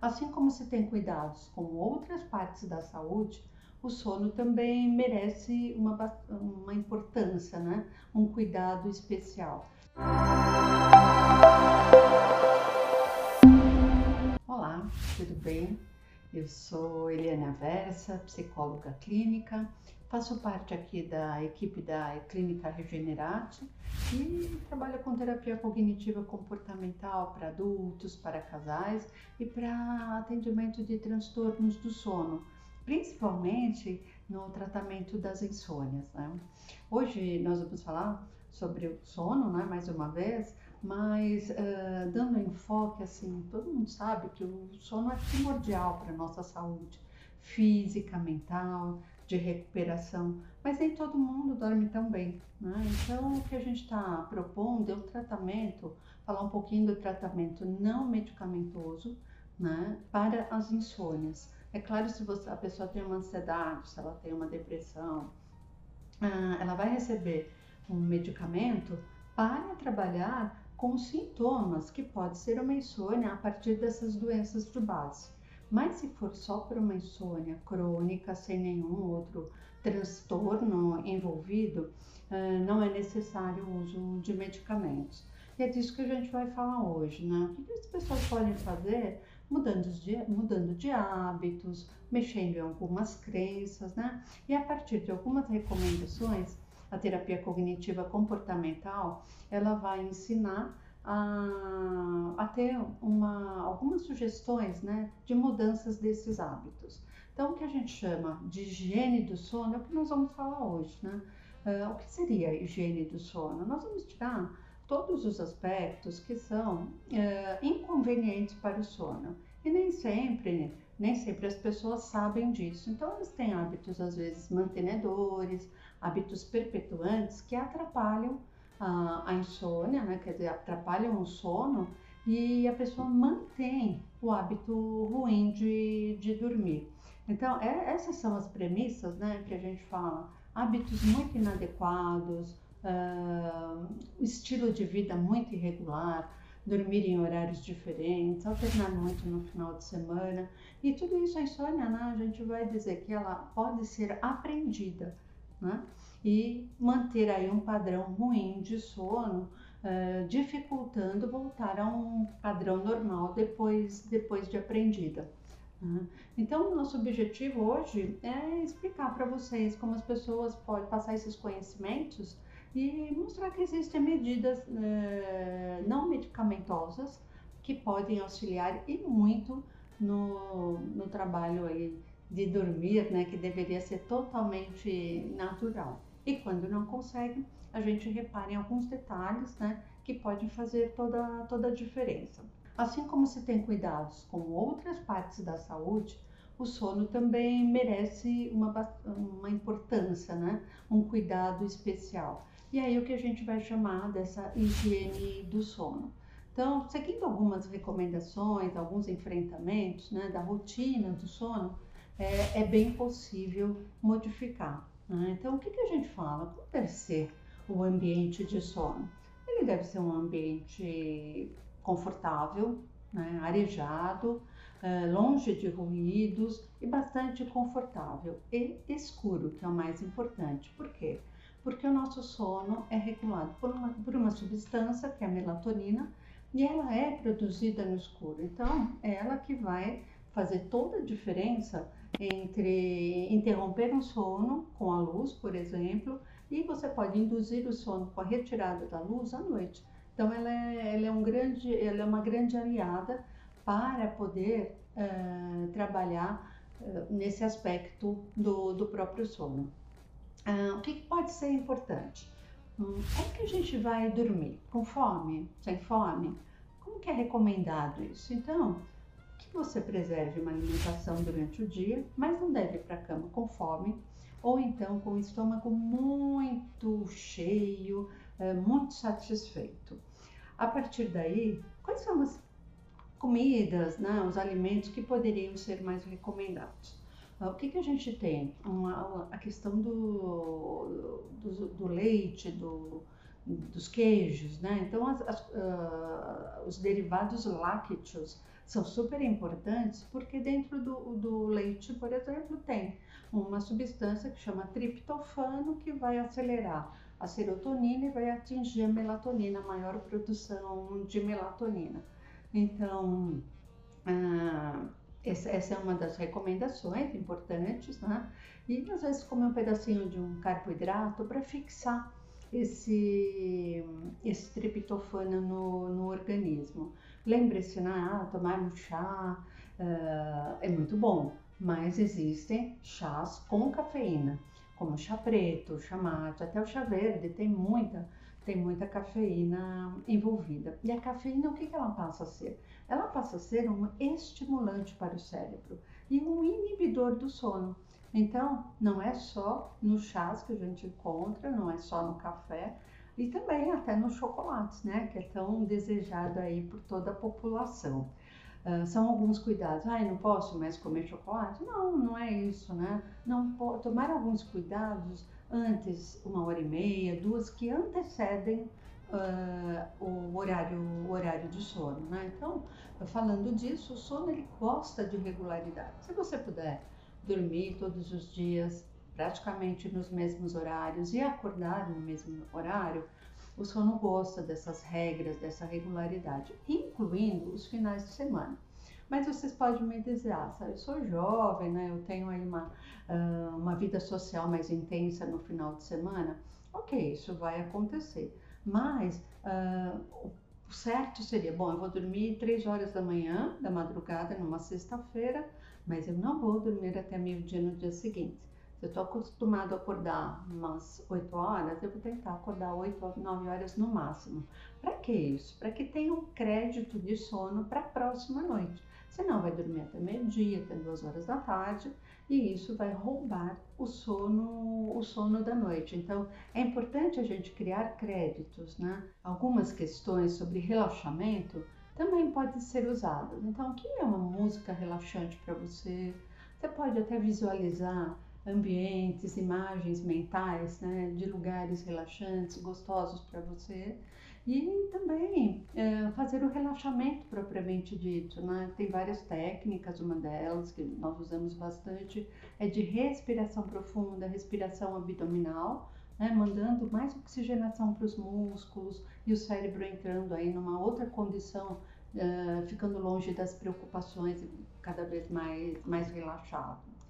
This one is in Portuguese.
Assim como se tem cuidados com outras partes da saúde, o sono também merece uma, uma importância, né? um cuidado especial. Olá, tudo bem? Eu sou Eliana Versa, psicóloga clínica, faço parte aqui da equipe da Clínica Regenerate e trabalho com terapia cognitiva comportamental para adultos, para casais e para atendimento de transtornos do sono, principalmente no tratamento das insônias. Né? Hoje nós vamos falar sobre o sono, né, mais uma vez, mas uh, dando enfoque assim, todo mundo sabe que o sono é primordial para a nossa saúde física, mental, de recuperação, mas nem todo mundo dorme tão bem, né? Então, o que a gente está propondo é um tratamento, falar um pouquinho do tratamento não medicamentoso, né, para as insônias. É claro, se você, a pessoa tem uma ansiedade, se ela tem uma depressão, uh, ela vai receber um medicamento para trabalhar com sintomas, que pode ser uma insônia a partir dessas doenças de base. Mas se for só por uma insônia crônica, sem nenhum outro transtorno envolvido, não é necessário o uso de medicamentos. E é disso que a gente vai falar hoje, né? O que as pessoas podem fazer mudando de, mudando de hábitos, mexendo em algumas crenças, né? E a partir de algumas recomendações, a terapia cognitiva comportamental, ela vai ensinar a, a ter uma, algumas sugestões né, de mudanças desses hábitos. Então, o que a gente chama de higiene do sono é o que nós vamos falar hoje. Né? Uh, o que seria higiene do sono? Nós vamos tirar todos os aspectos que são uh, inconvenientes para o sono. E nem sempre, nem sempre as pessoas sabem disso. Então, elas têm hábitos, às vezes, mantenedores, hábitos perpetuantes que atrapalham a, a insônia, né? quer dizer, atrapalham o sono e a pessoa mantém o hábito ruim de, de dormir. Então, é, essas são as premissas né, que a gente fala. Hábitos muito inadequados, uh, estilo de vida muito irregular, dormir em horários diferentes, alternar muito no final de semana. E tudo isso a insônia, né, a gente vai dizer que ela pode ser aprendida né? e manter aí um padrão ruim de sono, uh, dificultando voltar a um padrão normal depois, depois de aprendida. Né? Então, nosso objetivo hoje é explicar para vocês como as pessoas podem passar esses conhecimentos e mostrar que existem medidas uh, não medicamentosas que podem auxiliar e muito no, no trabalho aí de dormir, né, que deveria ser totalmente natural. E quando não consegue, a gente repara em alguns detalhes, né, que podem fazer toda, toda a diferença. Assim como se tem cuidados com outras partes da saúde, o sono também merece uma, uma importância, né? um cuidado especial. E aí o que a gente vai chamar dessa higiene do sono. Então, seguindo algumas recomendações, alguns enfrentamentos né, da rotina do sono, é, é bem possível modificar. Né? Então, o que, que a gente fala? Como ser o ambiente de sono? Ele deve ser um ambiente confortável, né? arejado, é, longe de ruídos e bastante confortável e escuro, que é o mais importante. Por quê? Porque o nosso sono é regulado por uma, por uma substância que é a melatonina e ela é produzida no escuro. Então, é ela que vai fazer toda a diferença entre interromper um sono com a luz, por exemplo, e você pode induzir o sono com a retirada da luz à noite. Então, ela é, ela é, um grande, ela é uma grande aliada para poder uh, trabalhar uh, nesse aspecto do, do próprio sono. Uh, o que pode ser importante? Hum, como que a gente vai dormir? Com fome? Sem fome? Como que é recomendado isso? Então, que você preserve uma alimentação durante o dia, mas não deve ir para a cama com fome ou então com o estômago muito cheio, é, muito satisfeito. A partir daí, quais são as comidas, né, os alimentos que poderiam ser mais recomendados? O que, que a gente tem? Uma, a questão do, do, do leite, do, dos queijos, né? Então, as, as, uh, os derivados lácteos são super importantes porque dentro do, do leite, por exemplo, tem uma substância que chama triptofano que vai acelerar a serotonina e vai atingir a melatonina, a maior produção de melatonina. Então, ah, essa, é uma das recomendações importantes, né? E às vezes comer um pedacinho de um carboidrato para fixar esse, esse triptofano no, no organismo. Lembre-se, né? Ah, tomar um chá uh, é muito bom, mas existem chás com cafeína como chá preto, chá mate, até o chá verde tem muita, tem muita cafeína envolvida. E a cafeína, o que, que ela passa a ser? Ela passa a ser um estimulante para o cérebro e um inibidor do sono. Então, não é só nos chás que a gente encontra, não é só no café, e também até nos chocolates, né, que é tão desejado aí por toda a população. Uh, são alguns cuidados. Ai, não posso mais comer chocolate? Não, não é isso, né? Não tomar alguns cuidados antes, uma hora e meia, duas, que antecedem uh, o, horário, o horário de sono, né? Então, falando disso, o sono ele gosta de regularidade. Se você puder dormir todos os dias, praticamente nos mesmos horários e acordar no mesmo horário, o sono gosta dessas regras, dessa regularidade, incluindo os finais de semana. Mas vocês podem me dizer, ah, eu sou jovem, né? eu tenho aí uma, uh, uma vida social mais intensa no final de semana. Ok, isso vai acontecer. Mas uh, o certo seria, bom, eu vou dormir três horas da manhã, da madrugada, numa sexta-feira, mas eu não vou dormir até meio-dia no dia seguinte. Se eu estou acostumado a acordar umas 8 horas, eu vou tentar acordar 8 ou 9 horas no máximo. Para que isso? Para que tenha um crédito de sono para a próxima noite. Senão vai dormir até meio-dia, até 2 horas da tarde, e isso vai roubar o sono, o sono da noite. Então, é importante a gente criar créditos, né? Algumas questões sobre relaxamento também podem ser usadas. Então, o que é uma música relaxante para você? Você pode até visualizar ambientes, imagens mentais, né, de lugares relaxantes, gostosos para você. E também é, fazer o relaxamento propriamente dito, né? Tem várias técnicas, uma delas que nós usamos bastante é de respiração profunda, respiração abdominal, né? mandando mais oxigenação para os músculos e o cérebro entrando aí numa outra condição, uh, ficando longe das preocupações, cada vez mais, mais relaxado.